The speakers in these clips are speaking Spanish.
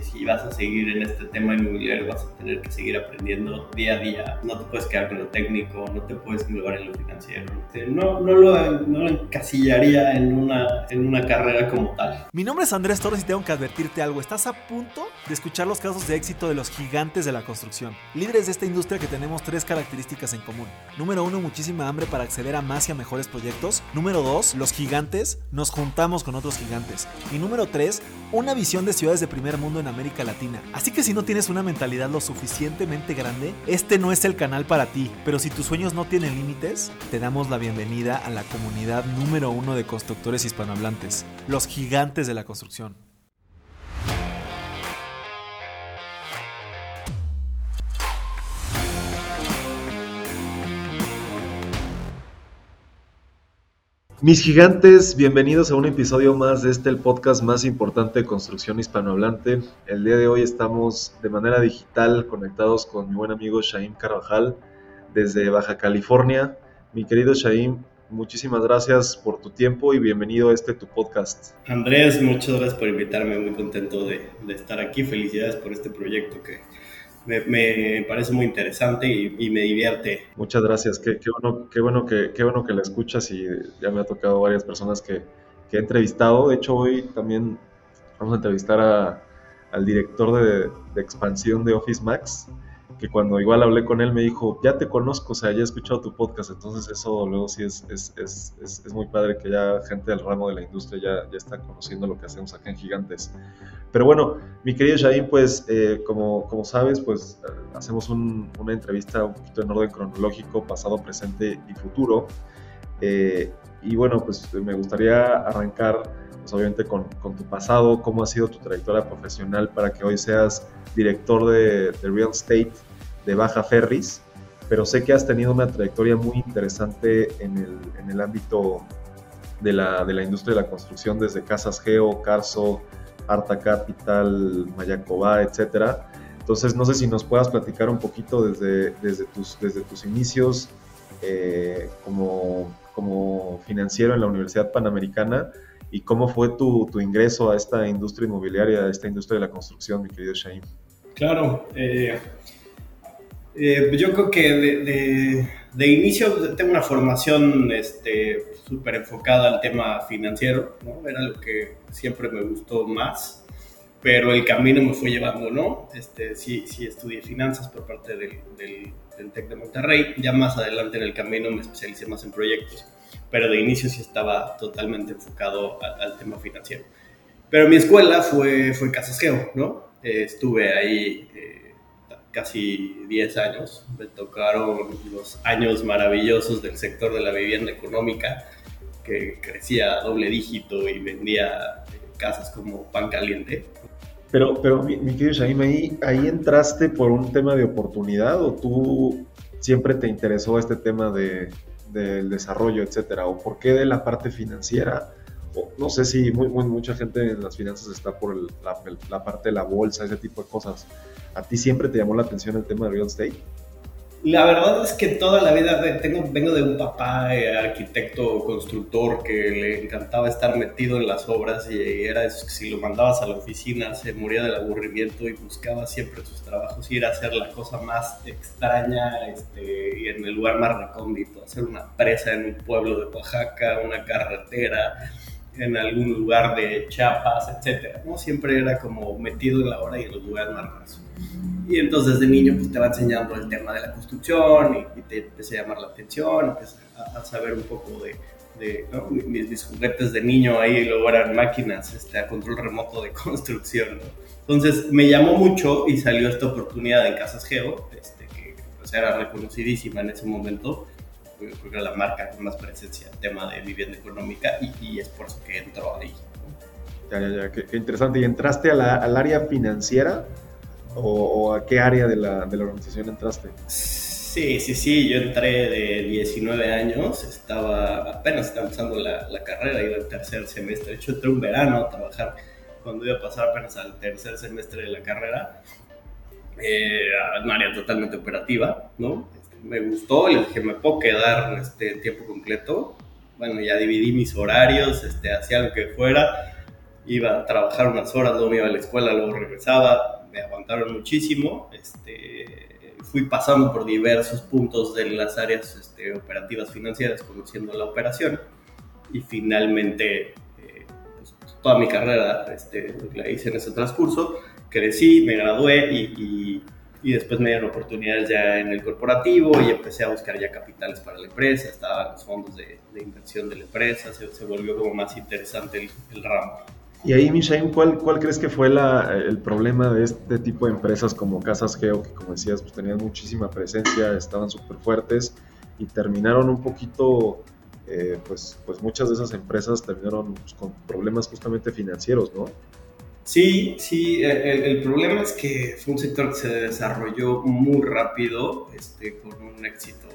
si vas a seguir en este tema inmobiliario vas a tener que seguir aprendiendo día a día. No te puedes quedar con lo técnico, no te puedes englobar en lo financiero. No, lo, no encasillaría en una, en una carrera como tal. Mi nombre es Andrés Torres y tengo que advertirte algo. Estás a punto de escuchar los casos de éxito de los gigantes de la construcción. Líderes de esta industria que tenemos tres características en común. Número uno, muchísima hambre para acceder a más y a mejores proyectos. Número dos, los gigantes nos juntamos con otros gigantes. Y número tres, una visión de ciudades de primer mundo en América Latina. Así que si no tienes una mentalidad lo suficientemente grande, este no es el canal para ti. Pero si tus sueños no tienen límites, te damos la bienvenida a la comunidad número uno de constructores hispanohablantes, los gigantes de la construcción. Mis gigantes, bienvenidos a un episodio más de este, el podcast más importante de construcción hispanohablante. El día de hoy estamos de manera digital conectados con mi buen amigo Shaim Carvajal desde Baja California. Mi querido Shaim, muchísimas gracias por tu tiempo y bienvenido a este tu podcast. Andrés, muchas gracias por invitarme, muy contento de, de estar aquí. Felicidades por este proyecto que me, parece muy interesante y, me divierte. Muchas gracias, qué, bueno, qué, bueno que, qué bueno que la escuchas y ya me ha tocado varias personas que, he entrevistado. De hecho, hoy también vamos a entrevistar al director de expansión de Office Max que cuando igual hablé con él me dijo, ya te conozco, o sea, ya he escuchado tu podcast, entonces eso luego sí es, es, es, es, muy padre que ya gente del ramo de la industria ya, ya está conociendo lo que hacemos acá en Gigantes. Pero bueno, mi querido Shahin, pues eh, como, como sabes, pues eh, hacemos una entrevista un poquito en orden cronológico, pasado, presente y futuro. Eh, y bueno, pues me gustaría arrancar pues, obviamente con, con, tu pasado, cómo ha sido tu trayectoria profesional para que hoy seas director de, de, Real Estate de Baja Ferris, pero sé que has tenido una trayectoria muy interesante en el, en el ámbito de la, de la, industria de la construcción, desde Casas Geo, Carso, Arta Capital, Mayacobá, etcétera. Entonces, no sé si nos puedas platicar un poquito desde, desde, tus, desde tus inicios eh, como, como financiero en la Universidad Panamericana y cómo fue tu, tu, ingreso a esta industria inmobiliaria, a esta industria de la construcción, mi querido Shaim. Claro, eh, eh, yo creo que de, de, inicio tengo una formación este, súper enfocada al tema financiero, ¿no? era lo que siempre me gustó más, pero el camino me fue llevando, ¿no? Este, sí, sí estudié finanzas por parte del, del, del TEC de Monterrey, ya más adelante en el camino me especialicé más en proyectos pero de inicio sí estaba totalmente enfocado al, tema financiero. Pero mi escuela fue, fue Casas ¿no? Eh, estuve ahí eh, casi 10 años, me tocaron los años maravillosos del sector de la vivienda económica, que crecía a doble dígito y vendía casas como pan caliente. Pero, pero mi, mi querido Shaim, ahí, ahí entraste por un tema de oportunidad o tú siempre te interesó este tema de, del desarrollo, etcétera? ¿O por qué de la parte financiera? No sé si mucha gente en las finanzas está por la, la, parte de la bolsa, ese tipo de cosas. ¿A ti siempre te llamó la atención el tema de real estate? La verdad es que toda la vida tengo, vengo de un papá eh, arquitecto, constructor, que le encantaba estar metido en las obras y era eso que si lo mandabas a la oficina se moría del aburrimiento y buscaba siempre sus trabajos, ir a hacer la cosa más extraña este, y en el lugar más recóndito, hacer una presa en un pueblo de Oaxaca, una carretera, en algún lugar de Chiapas, etc. ¿no? Siempre era como metido en la hora y en los lugares más raros. Y entonces de niño pues te va enseñando el tema de la construcción y, te empecé a llamar la atención, empecé a, saber un poco de, de ¿no? mis, juguetes de niño ahí luego eran máquinas este, a control remoto de construcción. Entonces me llamó mucho y salió esta oportunidad en Casas Geo, este, que pues, era reconocidísima en ese momento, creo que era la marca con más presencia en tema de vivienda económica y, es por eso que entró ahí. Ya, ya, ya, qué, interesante. ¿Y entraste a la, al área financiera? o, a qué área de la, de la, organización entraste? Sí, sí, sí, yo entré de 19 años, estaba apenas estaba empezando la, la carrera, iba al tercer semestre, de hecho entré un verano a trabajar cuando iba a pasar apenas al tercer semestre de la carrera, eh, a un área totalmente operativa, ¿no? Me gustó, le dije, ¿me puedo quedar este tiempo completo? Bueno, ya dividí mis horarios, este, hacía lo que fuera, iba a trabajar unas horas, luego me iba a la escuela, luego regresaba, me aguantaron muchísimo. Este, fui pasando por diversos puntos de las áreas este, operativas financieras, conociendo la operación y finalmente eh, pues, toda mi carrera este, la hice en ese transcurso. Crecí, me gradué y, y, después me dieron oportunidades ya en el corporativo y empecé a buscar ya capitales para la empresa, estaban los fondos de, de inversión de la empresa, se, se, volvió como más interesante el, el ramo. Y ahí, Mishaim, ¿cuál, ¿cuál crees que fue la, el problema de este tipo de empresas como Casas Geo, que como decías, pues tenían muchísima presencia, estaban súper fuertes y terminaron un poquito, eh, pues, pues muchas de esas empresas terminaron pues, con problemas justamente financieros, ¿no? Sí, sí, el, el, problema es que fue un sector que se desarrolló muy rápido, este, con un éxito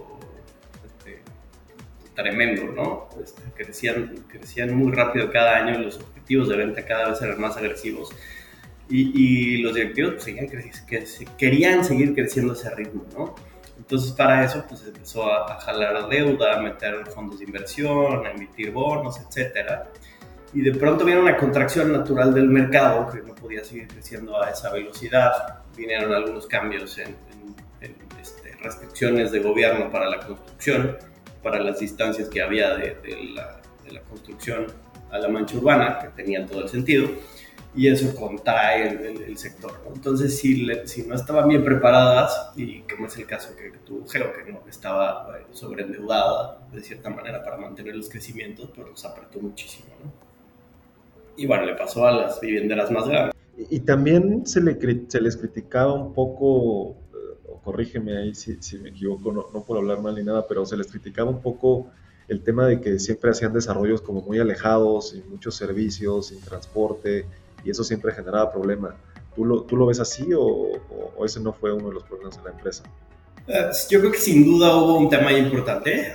tremendo, ¿no? Este, crecían, crecían muy rápido cada año, los objetivos de venta cada vez eran más agresivos y, y los directivos pues, seguían que querían seguir creciendo ese ritmo, ¿no? Entonces para eso pues empezó a, a, jalar deuda, a meter fondos de inversión, a emitir bonos, etcétera. Y de pronto viene una contracción natural del mercado que no podía seguir creciendo a esa velocidad. Vinieron algunos cambios en, en, en este, restricciones de gobierno para la construcción para las distancias que había de, de, la, de, la, construcción a la mancha urbana, que tenía todo el sentido, y eso contrae el, el, el sector. ¿no? Entonces, si, le, si, no estaban bien preparadas, y como es el caso que, que tuvo Geo, que no estaba eh, sobreendeudada de cierta manera para mantener los crecimientos, pues los apretó muchísimo. ¿no? Y bueno, le pasó a las vivienderas más grandes. Y, y también se, le, se les criticaba un poco corrígeme ahí si, si me equivoco, no, no, por hablar mal ni nada, pero se les criticaba un poco el tema de que siempre hacían desarrollos como muy alejados, sin muchos servicios, sin transporte, y eso siempre generaba problema. ¿Tú lo, tú lo ves así o, o, o, ese no fue uno de los problemas de la empresa? Uh, yo creo que sin duda hubo un tema importante.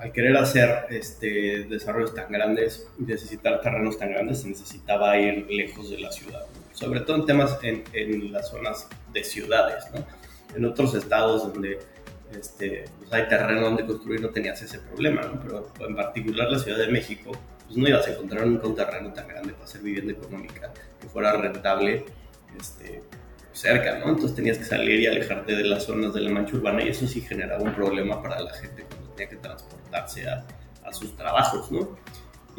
Al, querer hacer este, desarrollos tan grandes y necesitar terrenos tan grandes, se necesitaba ir lejos de la ciudad, sobre todo en temas en, en las zonas de ciudades. ¿no? en otros estados donde este, pues hay terreno donde construir no tenías ese problema, ¿no? pero en particular la Ciudad de México, pues no ibas a encontrar nunca un terreno tan grande para hacer vivienda económica que fuera rentable este, cerca, ¿no? Entonces tenías que salir y alejarte de las zonas de la mancha urbana y eso sí generaba un problema para la gente cuando tenía que transportarse a, a sus trabajos, ¿no?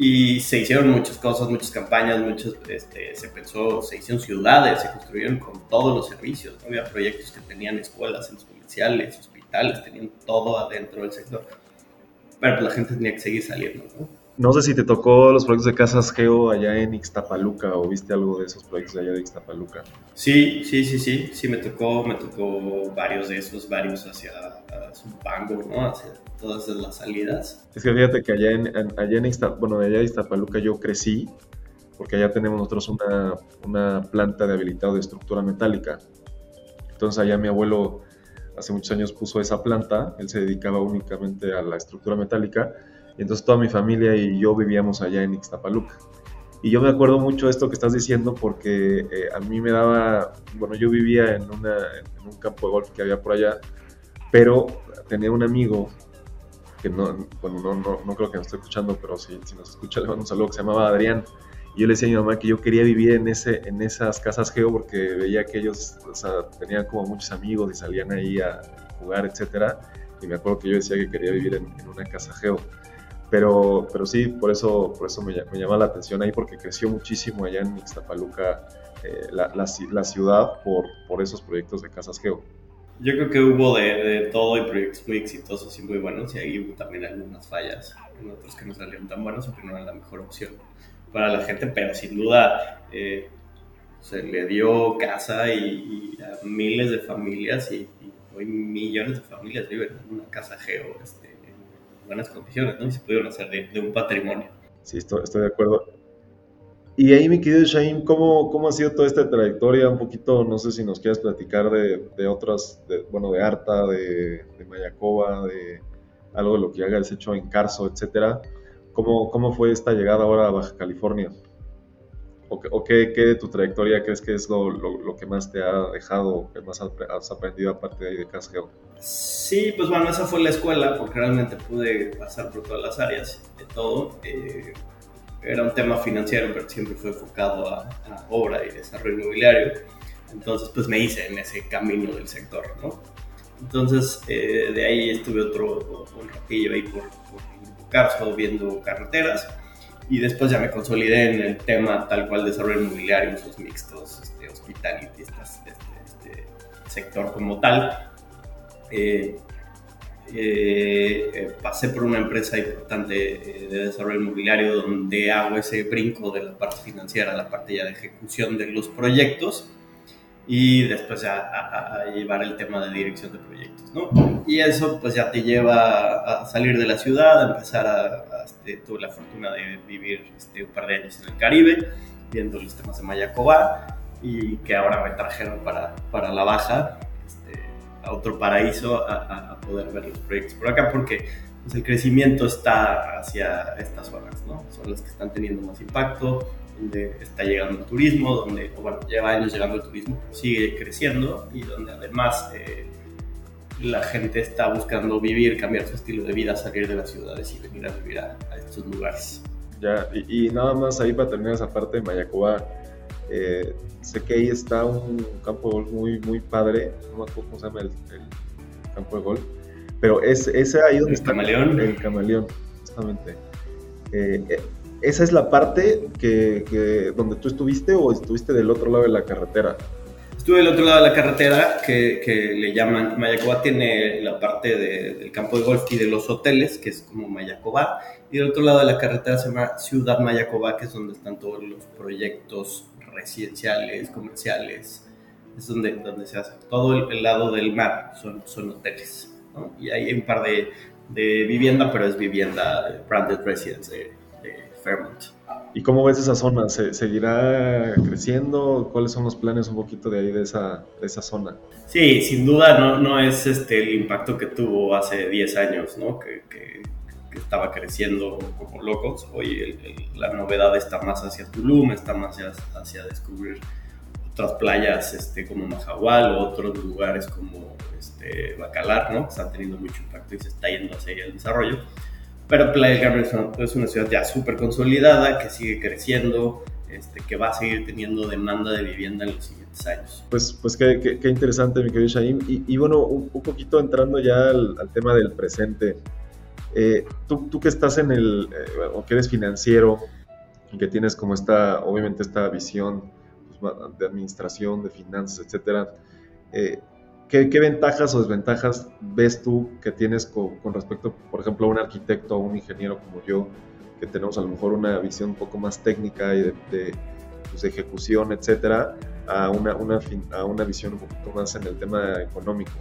y se hicieron muchas cosas, muchas campañas, muchas, este, se pensó, se hicieron ciudades, se construyeron con todos los servicios, ¿no? había proyectos que tenían escuelas, centros comerciales, hospitales, tenían todo adentro del sector, pero pues la gente tenía que seguir saliendo, ¿no? No sé si te tocó los proyectos de Casas Geo allá en Ixtapaluca o viste algo de esos proyectos allá de Ixtapaluca. Sí, sí, sí, sí, sí me tocó, me tocó varios de esos, varios hacia, Zumpango, ¿no? Hacia todas las salidas. Es que fíjate que allá en, allá en Ixtap, bueno, allá de Iztapaluca yo crecí, porque allá tenemos nosotros una, una planta de habilitado de estructura metálica. Entonces allá mi abuelo hace muchos años puso esa planta, él se dedicaba únicamente a la estructura metálica, entonces toda mi familia y yo vivíamos allá en Ixtapaluca. Y yo me acuerdo mucho de esto que estás diciendo porque eh, a mí me daba, bueno, yo vivía en, una, en un campo de golf que había por allá, pero tenía un amigo que no, bueno, no, no, no, creo que nos esté escuchando, pero si, si nos escucha, le mando un saludo, que se llamaba Adrián. Y yo le decía a mi mamá que yo quería vivir en, ese, en esas casas geo porque veía que ellos o sea, tenían como muchos amigos y salían ahí a jugar, etcétera. Y me acuerdo que yo decía que quería vivir en, en una casa geo. Pero, pero sí, por eso, por eso me, me llama la atención ahí, porque creció muchísimo allá en Ixtapaluca eh, la, la, la, ciudad por, por esos proyectos de casas geo. Yo creo que hubo de, de, todo y proyectos muy exitosos y muy buenos, y ahí hubo también algunas fallas en otros que no salieron tan buenos o que no eran la mejor opción para la gente, pero sin duda eh, se le dio casa y, y, a miles de familias y, y, hoy millones de familias viven en una casa geo este, buenas condiciones, ¿no? Y se pudieron hacer de, de un patrimonio. Sí, estoy, estoy de acuerdo. Y ahí, mi querido Shaim, ¿cómo, ¿cómo ha sido toda esta trayectoria? Un poquito, no sé si nos quieres platicar de, de otras, de, bueno, de Arta, de, de, Mayacoba, de algo de lo que hayas hecho en Carso, etcétera. ¿Cómo, ¿Cómo fue esta llegada ahora a Baja California? ¿O, o qué, qué, de tu trayectoria crees que es lo, lo, lo, que más te ha dejado, que más has aprendido aparte de ahí de Casgeo? Sí, pues bueno, esa fue la escuela, porque realmente pude pasar por todas las áreas de todo. Eh, era un tema financiero, pero siempre fue enfocado a, obra y desarrollo inmobiliario. Entonces, pues me hice en ese camino del sector, ¿no? Entonces, eh, de ahí estuve otro un ratillo ahí por, por Carso viendo carreteras y después ya me consolidé en el tema tal cual desarrollo inmobiliario, usos mixtos, este, hospitality, este, este, sector como tal. Eh, eh, eh, pasé por una empresa importante de desarrollo inmobiliario donde hago ese brinco de la parte financiera a la parte ya de ejecución de los proyectos y después ya a, llevar el tema de dirección de proyectos, ¿no? Y eso pues ya te lleva a salir de la ciudad, a empezar a, este, tuve la fortuna de vivir este, un par de años en el Caribe, viendo los temas de Mayacoba y que ahora me trajeron para, para la baja, este, a otro paraíso, a, poder ver los proyectos por acá, porque pues, el crecimiento está hacia estas zonas, ¿no? Son las que están teniendo más impacto, donde está llegando el turismo, donde, bueno, lleva años llegando el turismo, sigue creciendo y donde además eh, la gente está buscando vivir, cambiar su estilo de vida, salir de las ciudades y venir a vivir a, estos lugares. Ya, y, nada más ahí para terminar esa parte de Mayacoba, eh, sé que ahí está un campo de golf muy, muy padre, no me acuerdo cómo se llama el, campo de golf, pero es, ese ahí donde el está camaleón. el camaleón, justamente. Eh, ¿Esa es la parte que, donde tú estuviste o estuviste del otro lado de la carretera? Estuve del otro lado de la carretera que, que le llaman, Mayacoba tiene la parte del campo de golf y de los hoteles, que es como Mayacoba, y del otro lado de la carretera se llama Ciudad Mayacoba, que es donde están todos los proyectos residenciales, comerciales, es donde, donde se hace. Todo el, lado del mar son, son hoteles, ¿no? Y hay un par de, de vivienda, pero es vivienda branded residence Fairmont. ¿Y cómo ves esa zona? ¿Se, ¿Seguirá creciendo? ¿Cuáles son los planes un poquito de ahí, de esa, de esa zona? Sí, sin duda no, no es este, el impacto que tuvo hace 10 años, ¿no? Que, que, estaba creciendo como locos. Hoy la novedad está más hacia Tulum, está más hacia, hacia descubrir otras playas este, como Majahual o otros lugares como este, Bacalar, ¿no? Que están teniendo mucho impacto y se está yendo hacia el desarrollo pero Playa del Carmen es una, ciudad ya súper consolidada, que sigue creciendo, este, que va a seguir teniendo demanda de vivienda en los siguientes años. Pues, pues qué, qué, interesante, mi querido Shaim. Y, bueno, un, poquito entrando ya al, tema del presente. Eh, tú, tú, que estás en el, eh, o que eres financiero, y que tienes como esta, obviamente esta visión pues, de administración, de finanzas, etcétera, eh, ¿Qué, ventajas o desventajas ves tú que tienes con, respecto, por ejemplo, a un arquitecto o un ingeniero como yo, que tenemos a lo mejor una visión un poco más técnica y de, pues, ejecución, etcétera, a una, una, a una visión un poquito más en el tema económico?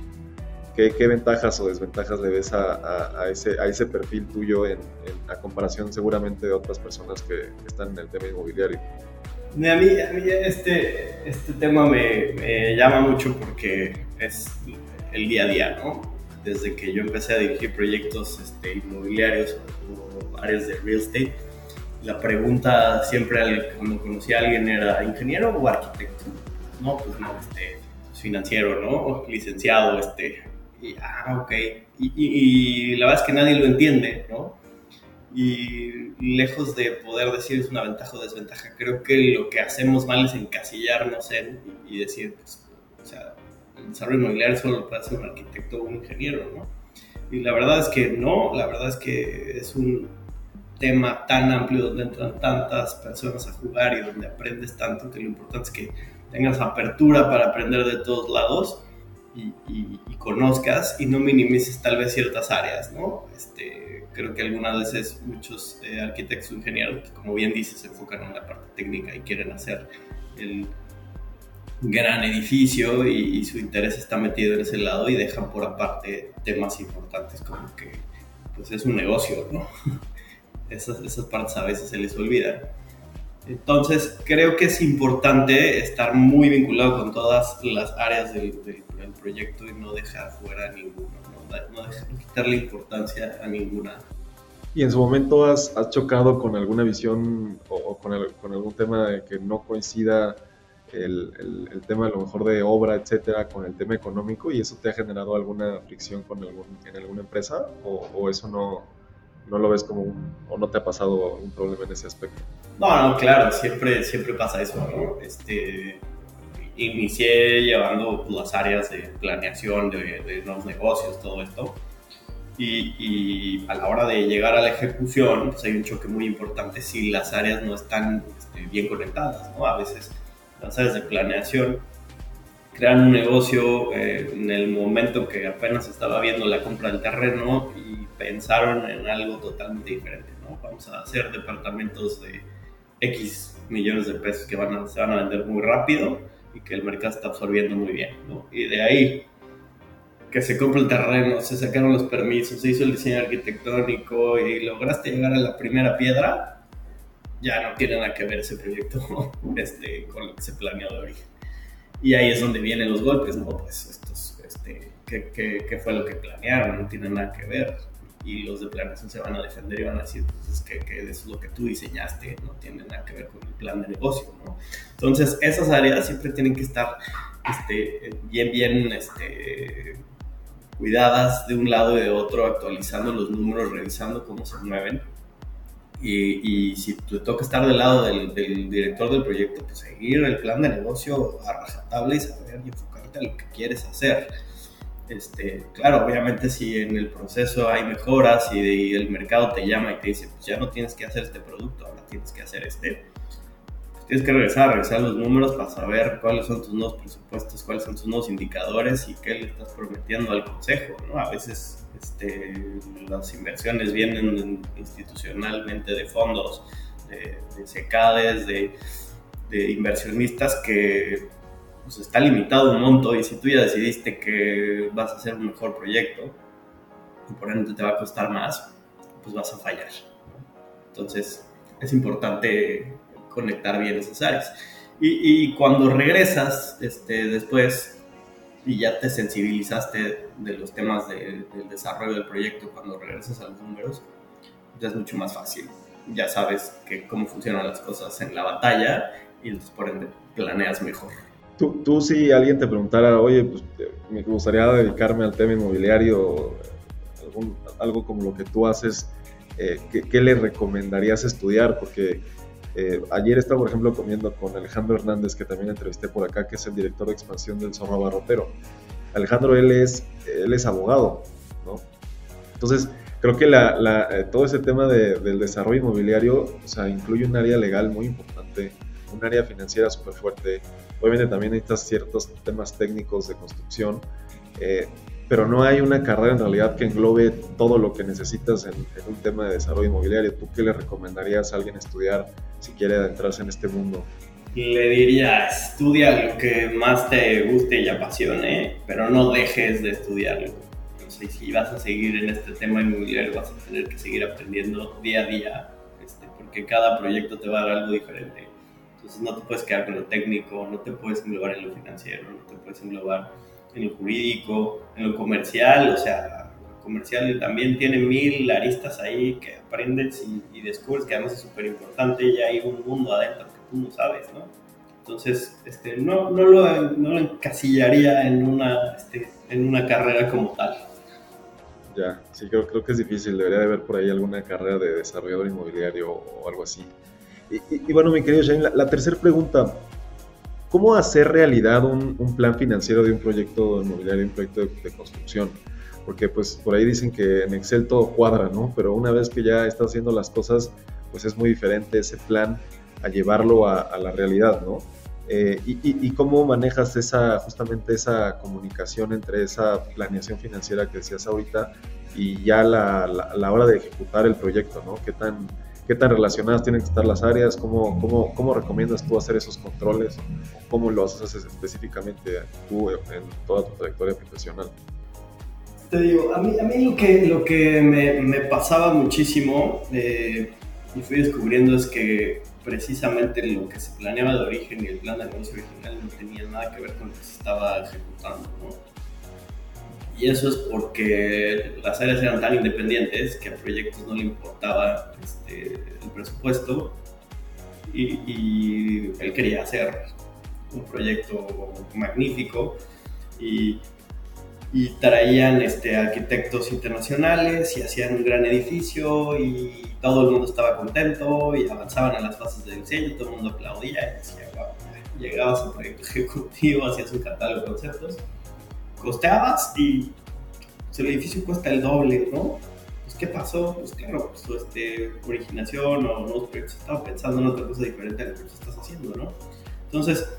¿Qué, qué ventajas o desventajas le ves a, a, ese, a ese perfil tuyo en, a comparación seguramente de otras personas que, están en el tema inmobiliario? A mí, a mí este, este tema me, llama mucho porque es el día a día, ¿no? Desde que yo empecé a dirigir proyectos este, inmobiliarios o áreas de real estate, la pregunta siempre cuando conocí a alguien era ingeniero o arquitecto. No, pues no, este, financiero, ¿no? Licenciado, este. Y, ah, ok. Y, y, la verdad es que nadie lo entiende, ¿no? Y lejos de poder decir es una ventaja o desventaja, creo que lo que hacemos mal es encasillarnos en y decir, pues, o sea, el desarrollo inmobiliario solo lo puede hacer un arquitecto o un ingeniero, ¿no? Y la verdad es que no, la verdad es que es un tema tan amplio donde entran tantas personas a jugar y donde aprendes tanto que lo importante es que tengas apertura para aprender de todos lados y, conozcas y no minimices tal vez ciertas áreas, ¿no? Este, creo que algunas veces muchos eh, arquitectos o ingenieros, como bien dices, se enfocan en la parte técnica y quieren hacer el gran edificio y, su interés está metido en ese lado y dejan por aparte temas importantes como que pues es un negocio, ¿no? Esas, esas partes a veces se les olvidan. Entonces creo que es importante estar muy vinculado con todas las áreas del, proyecto y no dejar fuera ninguno, no, dejar, quitarle importancia a ninguna. ¿Y en su momento has, has chocado con alguna visión o, con, con, algún tema que no coincida el, el, tema a lo mejor de obra, etcétera, con el tema económico y eso te ha generado alguna fricción con algún, en alguna empresa o, o eso no, no lo ves como un, o no te ha pasado un problema en ese aspecto. No, no, claro, siempre, siempre pasa eso, ¿no? Este, inicié llevando las áreas de planeación de, de nuevos negocios, todo esto. Y, y, a la hora de llegar a la ejecución, pues hay un choque muy importante si las áreas no están este, bien conectadas, ¿no? A veces las áreas de planeación crean un negocio eh, en el momento que apenas estaba viendo la compra del terreno y pensaron en algo totalmente diferente, ¿no? Vamos a hacer departamentos de X millones de pesos que van a, se van a vender muy rápido y que el mercado está absorbiendo muy bien, ¿no? Y de ahí que se compra el terreno, se sacaron los permisos, se hizo el diseño arquitectónico y lograste llegar a la primera piedra, ya no tiene nada que ver ese proyecto este, con lo que se planeó de origen. Y ahí es donde vienen los golpes, ¿no? Pues estos, este, ¿qué, qué, qué fue lo que planearon? No tiene nada que ver. Y los de planeación se van a defender y van a decir, pues que, que es lo que tú diseñaste, no tiene nada que ver con el plan de negocio, ¿no? Entonces, esas áreas siempre tienen que estar este, bien, bien este, cuidadas de un lado y de otro, actualizando los números, revisando cómo se mueven. Y, y si te toca estar del lado del, del, director del proyecto, pues seguir el plan de negocio a rajatabla y saber y enfocarte a lo que quieres hacer. Este, claro, obviamente si en el proceso hay mejoras y, de, y, el mercado te llama y te dice, pues ya no tienes que hacer este producto, ahora tienes que hacer este, pues tienes que regresar, revisar los números para saber cuáles son tus nuevos presupuestos, cuáles son tus nuevos indicadores y qué le estás prometiendo al consejo, ¿no? A veces este, las inversiones vienen institucionalmente de fondos, de, de secades, de, de, inversionistas que pues, está limitado un monto y si tú ya decidiste que vas a hacer un mejor proyecto y por ende te va a costar más, pues vas a fallar. Entonces es importante conectar bien esas áreas. Y, y cuando regresas este, después y ya te sensibilizaste de los temas de, del desarrollo del proyecto cuando regresas a los números, ya es mucho más fácil. Ya sabes que cómo funcionan las cosas en la batalla y por ende planeas mejor. Tú, tú si alguien te preguntara, oye, pues me gustaría dedicarme al tema inmobiliario, algún, algo como lo que tú haces, eh, ¿qué, ¿qué, le recomendarías estudiar? Porque eh, ayer estaba, por ejemplo, comiendo con Alejandro Hernández, que también entrevisté por acá, que es el director de expansión del Zorro Barrotero. Alejandro, él es, él es abogado, ¿no? Entonces, creo que la, la, eh, todo ese tema de, del desarrollo inmobiliario, o sea, incluye un área legal muy importante, un área financiera súper fuerte. Obviamente también necesitas ciertos temas técnicos de construcción, eh, pero no hay una carrera en realidad que englobe todo lo que necesitas en, un tema de desarrollo inmobiliario. ¿Tú qué le recomendarías a alguien estudiar si quiere adentrarse en este mundo? Le diría, estudia lo que más te guste y apasione, pero no dejes de estudiarlo. Entonces, si vas a seguir en este tema inmobiliario, vas a tener que seguir aprendiendo día a día, este, porque cada proyecto te va a dar algo diferente. Entonces, no te puedes quedar con lo técnico, no te puedes englobar en lo financiero, no te puedes englobar en lo jurídico, en lo comercial, o sea, comercial también tiene mil aristas ahí que aprendes y, y descubres que además es súper importante y hay un mundo adentro que tú no sabes, ¿no? Entonces, este, no, no, lo, no lo encasillaría en una, este, en una carrera como tal. Ya, sí, creo, creo que es difícil, debería de haber por ahí alguna carrera de desarrollador inmobiliario o algo así. Y, y, bueno, mi querido Shane, la, la tercera pregunta, ¿Cómo hacer realidad un, un, plan financiero de un proyecto inmobiliario, un proyecto de, de, construcción? Porque pues por ahí dicen que en Excel todo cuadra, ¿no? Pero una vez que ya estás haciendo las cosas, pues es muy diferente ese plan a llevarlo a, a la realidad, ¿no? Eh, y, y, y, cómo manejas esa, justamente esa comunicación entre esa planeación financiera que decías ahorita y ya la, la, la hora de ejecutar el proyecto, ¿no? ¿Qué tan, qué tan relacionadas tienen que estar las áreas, cómo, cómo, cómo recomiendas tú hacer esos controles, cómo lo haces específicamente tú en toda tu trayectoria profesional. Te digo, a mí, a mí lo que, lo que me, me pasaba muchísimo eh, y fui descubriendo es que precisamente lo que se planeaba de origen y el plan de negocio original no tenía nada que ver con lo que se estaba ejecutando, ¿no? Y eso es porque las áreas eran tan independientes que a proyectos no le importaba este, el presupuesto. Y, él quería hacer un proyecto magnífico. Y traían este, arquitectos internacionales y hacían un gran edificio y todo el mundo estaba contento y avanzaban en las fases de diseño, todo el mundo aplaudía y decía, wow, llegabas al proyecto ejecutivo, hacías un catálogo de conceptos, costeabas y el edificio cuesta el doble, ¿no? Pues, ¿qué pasó? Pues claro, pues, este, originación o nuevos proyectos, estaba pensando en otra cosa diferente a lo que estás haciendo, ¿no? Entonces,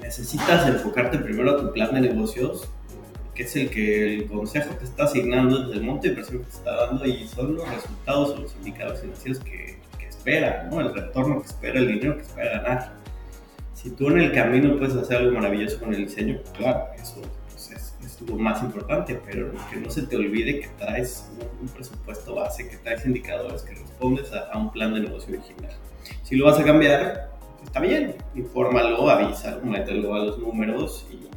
necesitas enfocarte primero a tu plan de negocios, que es el que el consejo te está asignando desde el monte de inversión que te está dando y son los resultados o los indicadores financieros que, que espera, ¿no? El retorno que espera, el dinero que espera ganar. Si tú en el camino puedes hacer algo maravilloso con el diseño, claro, eso pues, lo más importante, pero que no se te olvide que traes un, presupuesto base, que traes indicadores, que respondes a, a un plan de negocio original. Si lo vas a cambiar, está bien, infórmalo, avísalo, mételo a los números y,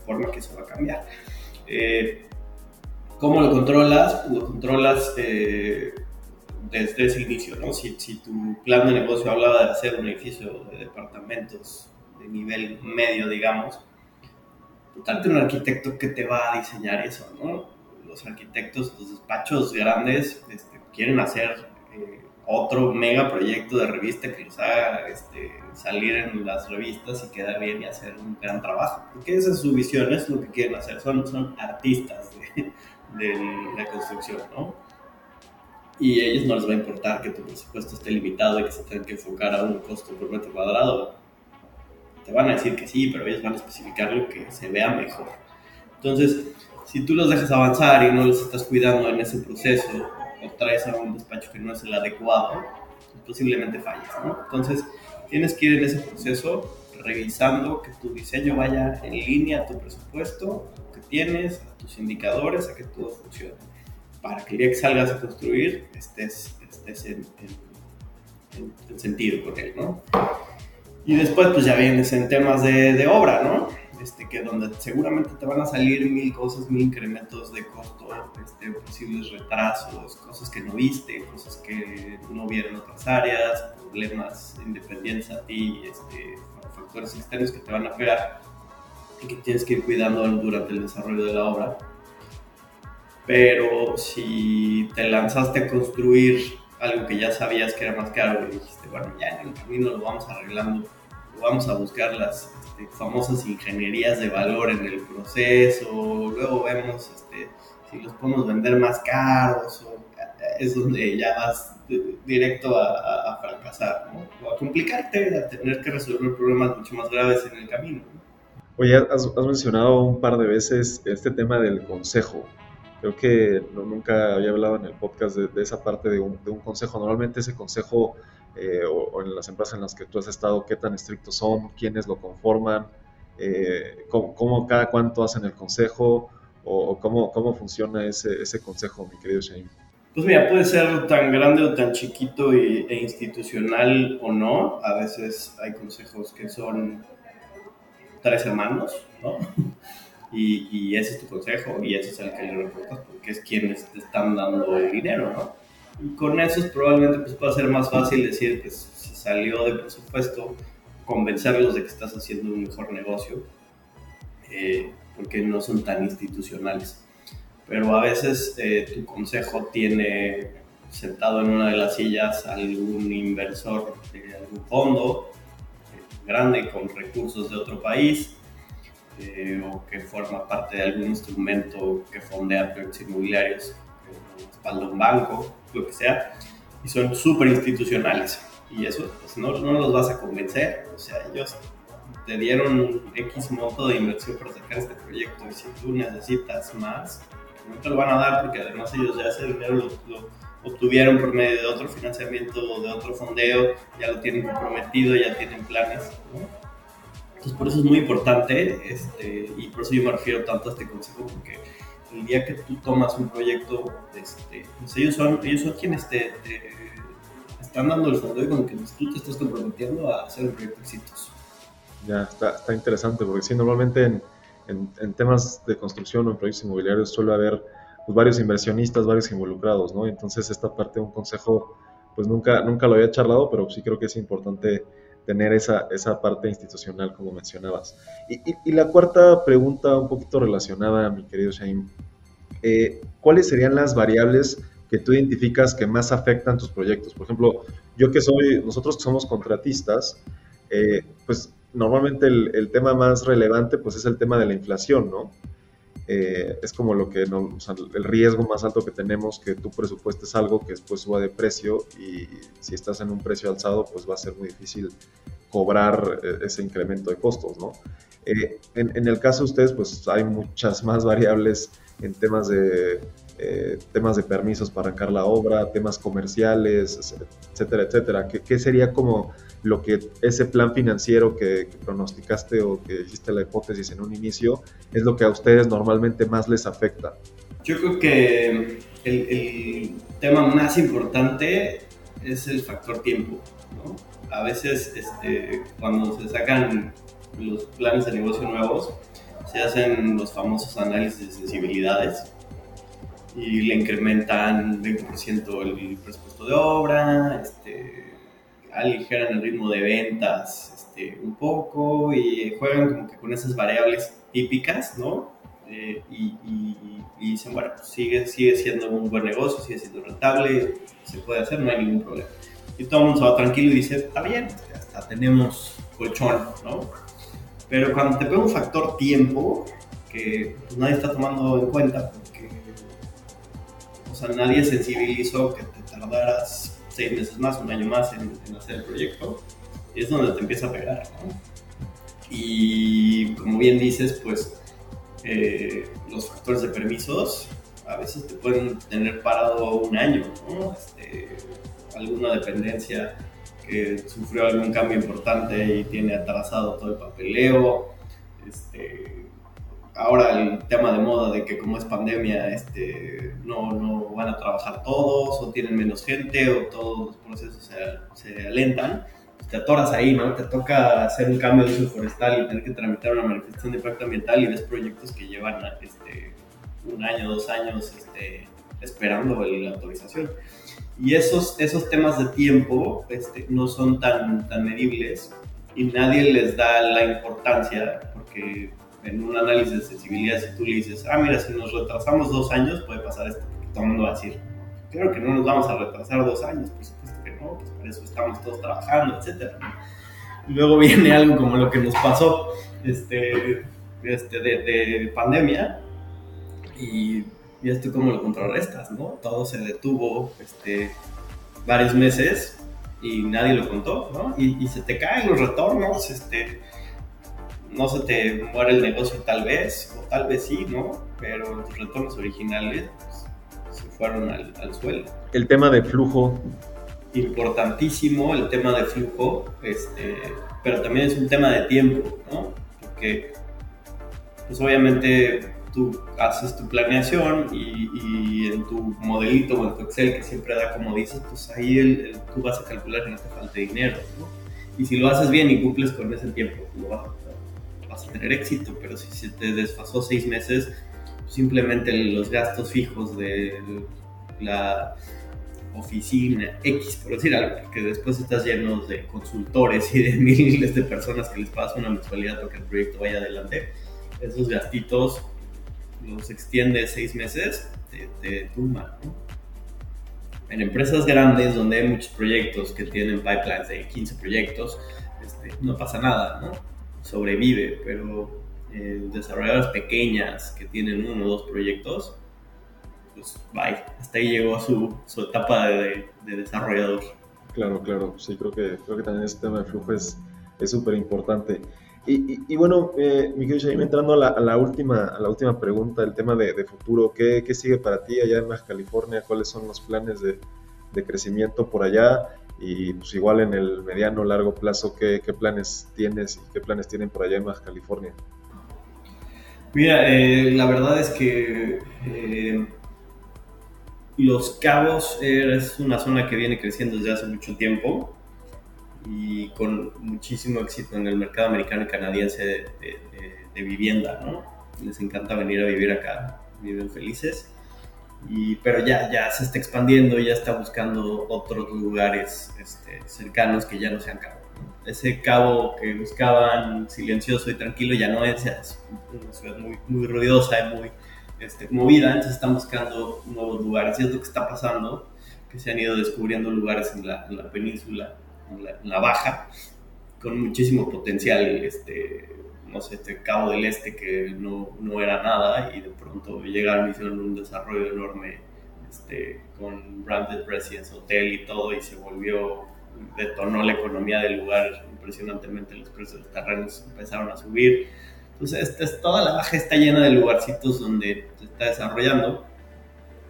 informa que eso va a cambiar. Eh, ¿Cómo lo controlas? Lo controlas eh, desde ese inicio, ¿no? Si, si, tu plan de negocio hablaba de hacer un edificio de departamentos de nivel medio, digamos, date un arquitecto que te va a diseñar eso, ¿no? Los arquitectos, los despachos grandes este, quieren hacer eh, otro mega proyecto de revista que los haga este, salir en las revistas y quedar bien y hacer un gran trabajo. Porque esa es su visión, es lo que quieren hacer. Son, artistas de, la construcción, ¿no? Y a ellos no les va a importar que tu presupuesto esté limitado y que se tengan que enfocar a un costo por metro cuadrado. Te van a decir que sí, pero ellos van a especificar lo que se vea mejor. Entonces, si tú los dejas avanzar y no los estás cuidando en ese proceso, o traes a un despacho que no es el adecuado, posiblemente falles, ¿no? Entonces, tienes que ir en ese proceso revisando que tu diseño vaya en línea a tu presupuesto, que tienes, a tus indicadores, a que todo funcione. Para que el día que salgas a construir estés, estés en, en, sentido con él, ¿no? Y después, pues ya vienes en temas de, de obra, ¿no? Este, que donde seguramente te van a salir mil cosas, mil incrementos de costo, este, posibles retrasos, cosas que no viste, cosas que no vieron otras áreas, problemas independientes a ti, este, factores externos que te van a pegar y que tienes que ir cuidando durante el desarrollo de la obra. Pero si te lanzaste a construir algo que ya sabías que era más caro y dijiste, bueno, ya en el camino lo vamos arreglando, vamos a buscar las este, famosas ingenierías de valor en el proceso, luego vemos este, si los podemos vender más caros, o es donde ya vas directo a, fracasar, ¿no? o a complicarte, a tener que resolver problemas mucho más graves en el camino. Oye, has, mencionado un par de veces este tema del consejo. Creo que nunca había hablado en el podcast de, esa parte de un, de un, consejo. Normalmente ese consejo eh, o, en las empresas en las que tú has estado, qué tan estrictos son, quiénes lo conforman, eh, cómo, cada cuánto hacen el consejo o, cómo, cómo funciona ese, ese consejo, mi querido Shane. Pues mira, puede ser tan grande o tan chiquito e, institucional o no. A veces hay consejos que son tres hermanos, ¿no? Y, y, ese es tu consejo y ese es el que le reportas porque es quienes te están dando el dinero, ¿no? Y con eso probablemente pues, pueda ser más fácil decir, pues si salió de presupuesto, convencerlos de que estás haciendo un mejor negocio, eh, porque no son tan institucionales. Pero a veces eh, tu consejo tiene sentado en una de las sillas algún inversor de algún fondo eh, grande con recursos de otro país o que forma parte de algún instrumento que fondea proyectos inmobiliarios, que respalda un banco lo que sea, y son súper institucionales. Y eso, pues no, no los vas a convencer. O sea, ellos te dieron X monto de inversión para sacar este proyecto y si tú necesitas más, no te lo van a dar porque además ellos ya ese dinero lo, obtuvieron por medio de otro financiamiento o de otro fondeo, ya lo tienen comprometido, ya tienen planes. Entonces por eso es muy importante este, y por eso yo me refiero tanto a este consejo porque el día que tú tomas un proyecto, este, pues ellos, son, ellos son quienes te, están dando el fondo y con que tú te estás comprometiendo a hacer un proyecto exitoso. Ya, está, está interesante, porque sí, normalmente en, en, temas de construcción o en proyectos inmobiliarios suele haber pues, varios inversionistas, varios involucrados, ¿no? Entonces esta parte de un consejo, pues nunca, nunca lo había charlado, pero sí creo que es importante tener esa, esa parte institucional como mencionabas. Y, la cuarta pregunta, un poquito relacionada, mi querido Shaim, eh, ¿cuáles serían las variables que tú identificas que más afectan tus proyectos? Por ejemplo, yo que soy, nosotros que somos contratistas, eh, pues normalmente el, tema más relevante pues es el tema de la inflación, ¿no? Eh, es como lo que no, el riesgo más alto que tenemos que tú presupuestes algo que después suba de precio y si estás en un precio alzado pues va a ser muy difícil cobrar eh, ese incremento de costos, ¿no? Eh, en, el caso de ustedes pues hay muchas más variables en temas de temas de permisos para arrancar la obra, temas comerciales, etcétera, etcétera. ¿Qué, qué sería como lo que ese plan financiero que, pronosticaste o que hiciste la hipótesis en un inicio es lo que a ustedes normalmente más les afecta? Yo creo que el, tema más importante es el factor tiempo. ¿no? A veces este, cuando se sacan los planes de negocio nuevos, se hacen los famosos análisis de sensibilidades y le incrementan 20% el presupuesto de obra, este, aligeran el ritmo de ventas este, un poco y juegan como que con esas variables típicas, ¿no? Eh, y, dicen, bueno, pues sigue, sigue siendo un buen negocio, sigue siendo rentable, se puede hacer, no hay ningún problema. Y todo el mundo se va tranquilo y dice, está bien, hasta tenemos colchón, ¿no? Pero cuando te pega un factor tiempo, que pues, nadie está tomando en cuenta, porque sea, nadie sensibilizó que te tardaras seis meses más, un año más en, hacer el proyecto, y es donde te empieza a pegar. ¿no? Y como bien dices, pues eh, los factores de permisos a veces te pueden tener parado un año, ¿no? Este, alguna dependencia que sufrió algún cambio importante y tiene atrasado todo el papeleo. Este, ahora el tema de moda de que como es pandemia, este, no, no van a trabajar todos o tienen menos gente o todos los procesos se, se alentan, pues te atoras ahí, ¿no? Te toca hacer un cambio de uso forestal y tener que tramitar una manifestación de impacto ambiental y ves proyectos que llevan este, un año, dos años este, esperando la autorización. Y esos, esos temas de tiempo este, no son tan, tan medibles y nadie les da la importancia porque en un análisis de sensibilidad, si tú le dices, ah, mira, si nos retrasamos dos años, puede pasar esto, todo el mundo va a decir, claro que no nos vamos a retrasar dos años, por supuesto que no, pues para eso estamos todos trabajando, etc. Luego viene algo como lo que nos pasó este, este, de, pandemia y, y, esto como lo contrarrestas, ¿no? Todo se detuvo este, varios meses y nadie lo contó, ¿no? Y, y se te caen los retornos, este no se te muere el negocio tal vez, o tal vez sí, ¿no? Pero tus retornos originales pues, se fueron al, suelo. El tema de flujo. Importantísimo el tema de flujo, este, pero también es un tema de tiempo, ¿no? Porque, pues obviamente tú haces tu planeación y, en tu modelito o en tu Excel que siempre da como dices, pues ahí tú vas a calcular que no te falte dinero, ¿no? Y si lo haces bien y cumples con ese tiempo, lo vas a vas a tener éxito, pero si se te desfasó seis meses, simplemente los gastos fijos de la oficina X, por decir algo, que después estás lleno de consultores y de miles de personas que les pasa una mensualidad para que el proyecto vaya adelante, esos gastitos los extiende seis meses, te, te En empresas grandes donde hay muchos proyectos que tienen pipelines de 15 proyectos, este, no pasa nada, ¿no? Sobrevive, pero eh, desarrolladoras pequeñas que tienen uno o dos proyectos, pues bye, hasta ahí llegó su, su etapa de, de, desarrollador. Claro, claro, sí, creo que, creo que también este tema de flujo es súper importante. Y, y, bueno, eh, Miguel Shaim, entrando a la, a la, última, a la última pregunta, el tema de, de futuro, ¿qué, ¿qué, sigue para ti allá en Baja California? ¿Cuáles son los planes de, de crecimiento por allá? Y pues igual en el mediano largo plazo, ¿qué, planes tienes y qué planes tienen por allá en Baja California? Mira, eh, la verdad es que eh, Los Cabos es una zona que viene creciendo desde hace mucho tiempo y con muchísimo éxito en el mercado americano y canadiense de, de vivienda, ¿no? Les encanta venir a vivir acá, viven felices pero ya, ya se está expandiendo, ya está buscando otros lugares este, cercanos que ya no sean Cabo. ese cabo que buscaban silencioso y tranquilo ya no es, ya es una ciudad muy, muy ruidosa y muy este, movida, entonces están buscando nuevos lugares y es lo que está pasando, que se han ido descubriendo lugares en la, península, en la, baja, con muchísimo potencial, este, no sé, este Cabo del Este que no, no era nada y de pronto llegaron y hicieron un desarrollo enorme este, con Branded Residence Hotel y todo y se volvió detonó la economía del lugar impresionantemente, los precios de los terrenos empezaron a subir. Entonces, este, toda la baja está llena de lugarcitos donde se está desarrollando.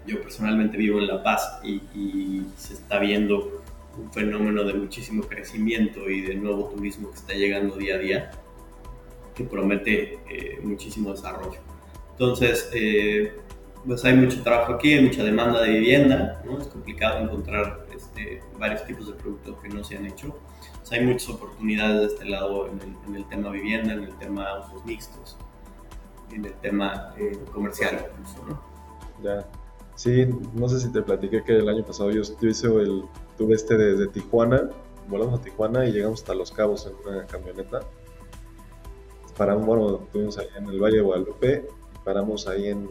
Yo personalmente vivo en La Paz y, se está viendo un fenómeno de muchísimo crecimiento y de nuevo turismo que está llegando día a día, que promete eh, muchísimo desarrollo. Entonces, eh, pues hay mucho trabajo aquí, hay mucha demanda de vivienda, ¿no? es complicado encontrar este, varios tipos de productos que no se han hecho. hay muchas oportunidades de este lado en el, tema vivienda, en el tema usos mixtos, en el tema eh, comercial incluso, ¿no? Ya. Sí, no sé si te platiqué que el año pasado yo, hice el, tuve este desde Tijuana, volamos a Tijuana y llegamos hasta Los Cabos en una camioneta. Paramos, bueno, estuvimos ahí en el Valle de Guadalupe y paramos ahí en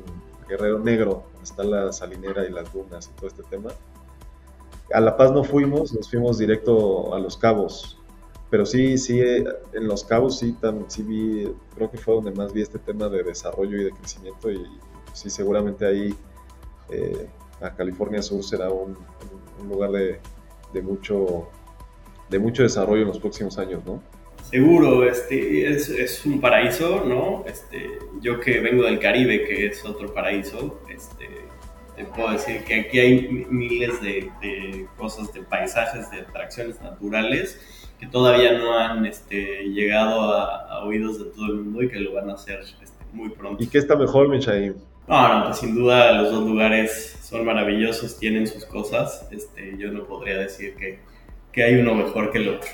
Guerrero Negro, donde está la salinera y las dunas y todo este tema a La Paz no fuimos, nos fuimos directo a Los Cabos. Pero sí, sí, en Los Cabos sí, sí vi, creo que fue donde más vi este tema de desarrollo y de crecimiento y sí, seguramente ahí eh, a California Sur será un, lugar de, mucho, de mucho desarrollo en los próximos años, ¿no? Seguro, este, es, es, un paraíso, ¿no? Este, yo que vengo del Caribe, que es otro paraíso, este, puedo decir que aquí hay miles de, cosas, de paisajes, de atracciones naturales que todavía no han este, llegado a, oídos de todo el mundo y que lo van a hacer este, muy pronto. ¿Y qué está mejor, Michaim? No, no, pues sin duda los dos lugares son maravillosos, tienen sus cosas. Este, yo no podría decir que, que hay uno mejor que el otro.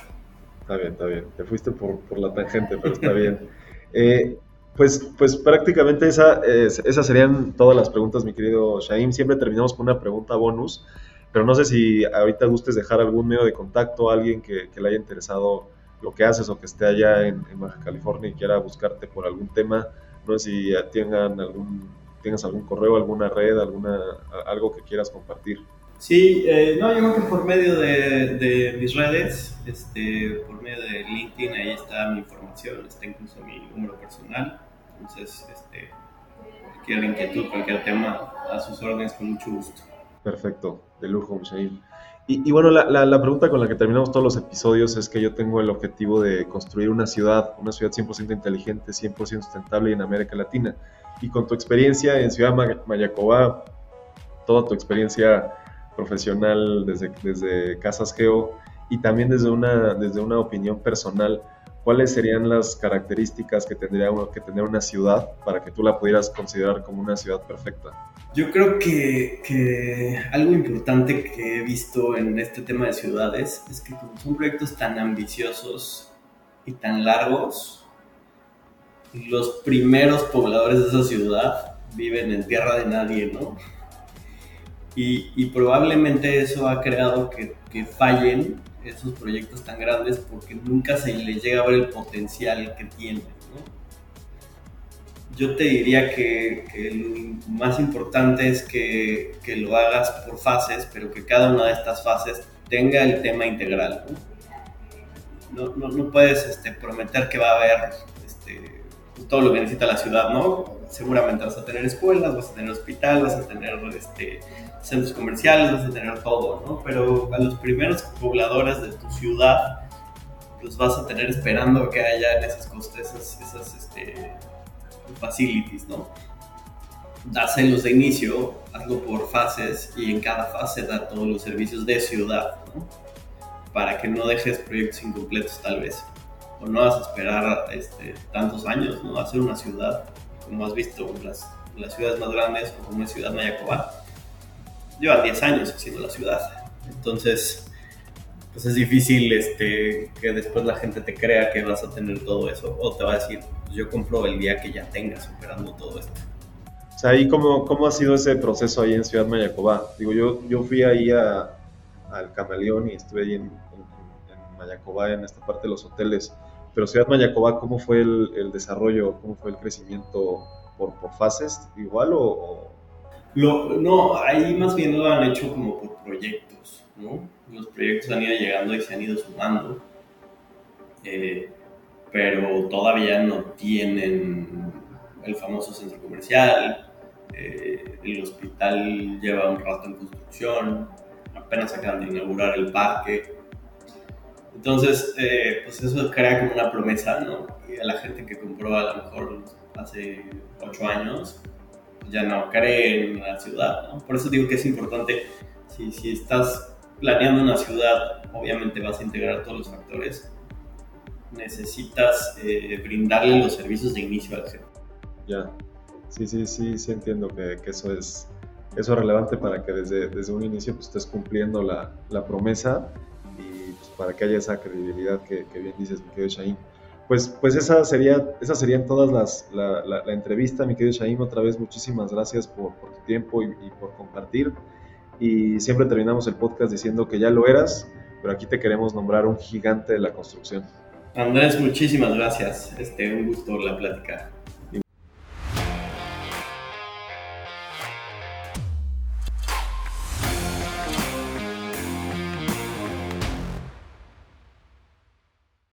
Está bien, está bien. Te fuiste por, por la tangente, pero está bien. Eh, pues, pues prácticamente esa, esas serían todas las preguntas, mi querido Shaim. Siempre terminamos con una pregunta bonus, pero no sé si ahorita gustes dejar algún medio de contacto a alguien que, le haya interesado lo que haces o que esté allá en, Baja California y quiera buscarte por algún tema. No sé si tengan algún, tengas algún correo, alguna red, alguna, algo que quieras compartir. Sí, eh, no, yo creo que por medio de, mis redes, este, por medio de LinkedIn, ahí está mi información, está incluso mi número personal. Entonces, este, cualquier inquietud, cualquier tema, a sus órdenes con mucho gusto. Perfecto, de lujo, Shaim. Y, y, bueno, la, la, pregunta con la que terminamos todos los episodios es que yo tengo el objetivo de construir una ciudad, una ciudad 100% inteligente, 100% sustentable en América Latina. Y con tu experiencia en Ciudad Mayacobá, toda tu experiencia profesional desde, desde Casas Geo y también desde una, desde una opinión personal, ¿cuáles serían las características que tendría que tener una ciudad para que tú la pudieras considerar como una ciudad perfecta? Yo creo que, que, algo importante que he visto en este tema de ciudades es que como son proyectos tan ambiciosos y tan largos, los primeros pobladores de esa ciudad viven en tierra de nadie, ¿no? Y, y probablemente eso ha creado que, que fallen esos proyectos tan grandes porque nunca se les llega a ver el potencial que tienen. Yo te diría que, lo más importante es que, que, lo hagas por fases, pero que cada una de estas fases tenga el tema integral. No, no, no puedes este, prometer que va a haber este, todo lo que necesita la ciudad, ¿no? Seguramente vas a tener escuelas, vas a tener hospital, vas a tener este, centros comerciales, vas a tener todo, ¿no? Pero a los primeros pobladores de tu ciudad los vas a tener esperando que haya esas cosas, esas, esas este, facilities, ¿no? Dáselos de inicio, hazlo por fases y en cada fase da todos los servicios de ciudad, ¿no? Para que no dejes proyectos incompletos tal vez. O no vas a esperar este, tantos años, ¿no? Hacer una ciudad, como has visto, las, las ciudades más grandes, como una ciudad Mayacoba, lleva 10 años haciendo la ciudad. Entonces, pues es difícil este, que después la gente te crea que vas a tener todo eso o te va a decir, pues yo compro el día que ya tengas operando todo esto. O sea, ¿y cómo, cómo ha sido ese proceso ahí en Ciudad Mayacobá? Digo, yo, yo fui ahí a, al Camaleón y estuve ahí en, Mayacobá, en esta parte de los hoteles. Pero Ciudad Mayacobá, ¿cómo fue el, desarrollo, cómo fue el crecimiento por, por fases? ¿Igual o, no, ahí más bien lo han hecho como por proyectos, ¿no? Los proyectos han ido llegando y se han ido sumando, eh, pero todavía no tienen el famoso centro comercial, eh, el hospital lleva un rato en construcción, apenas acaban de inaugurar el parque. Entonces, eh, pues eso crea como una promesa, ¿no? Y a la gente que compró a lo mejor hace ocho años, ya no cree en la ciudad. ¿no? Por eso digo que es importante, si, si estás planeando una ciudad, obviamente vas a integrar todos los factores, necesitas eh, brindarle los servicios de inicio al gente. Ya, sí, sí, sí, sí entiendo que, que, eso, es, eso es relevante para que desde, desde un inicio pues, estés cumpliendo la, la promesa y pues, para que haya esa credibilidad que, que bien dices, mi querido Shahin pues, pues esa sería, esas serían todas las, la, la, entrevista, mi querido Shaim, otra vez muchísimas gracias por, por tu tiempo y, por compartir. Y siempre terminamos el podcast diciendo que ya lo eras, pero aquí te queremos nombrar un gigante de la construcción. Andrés, muchísimas gracias. Este, un gusto la plática.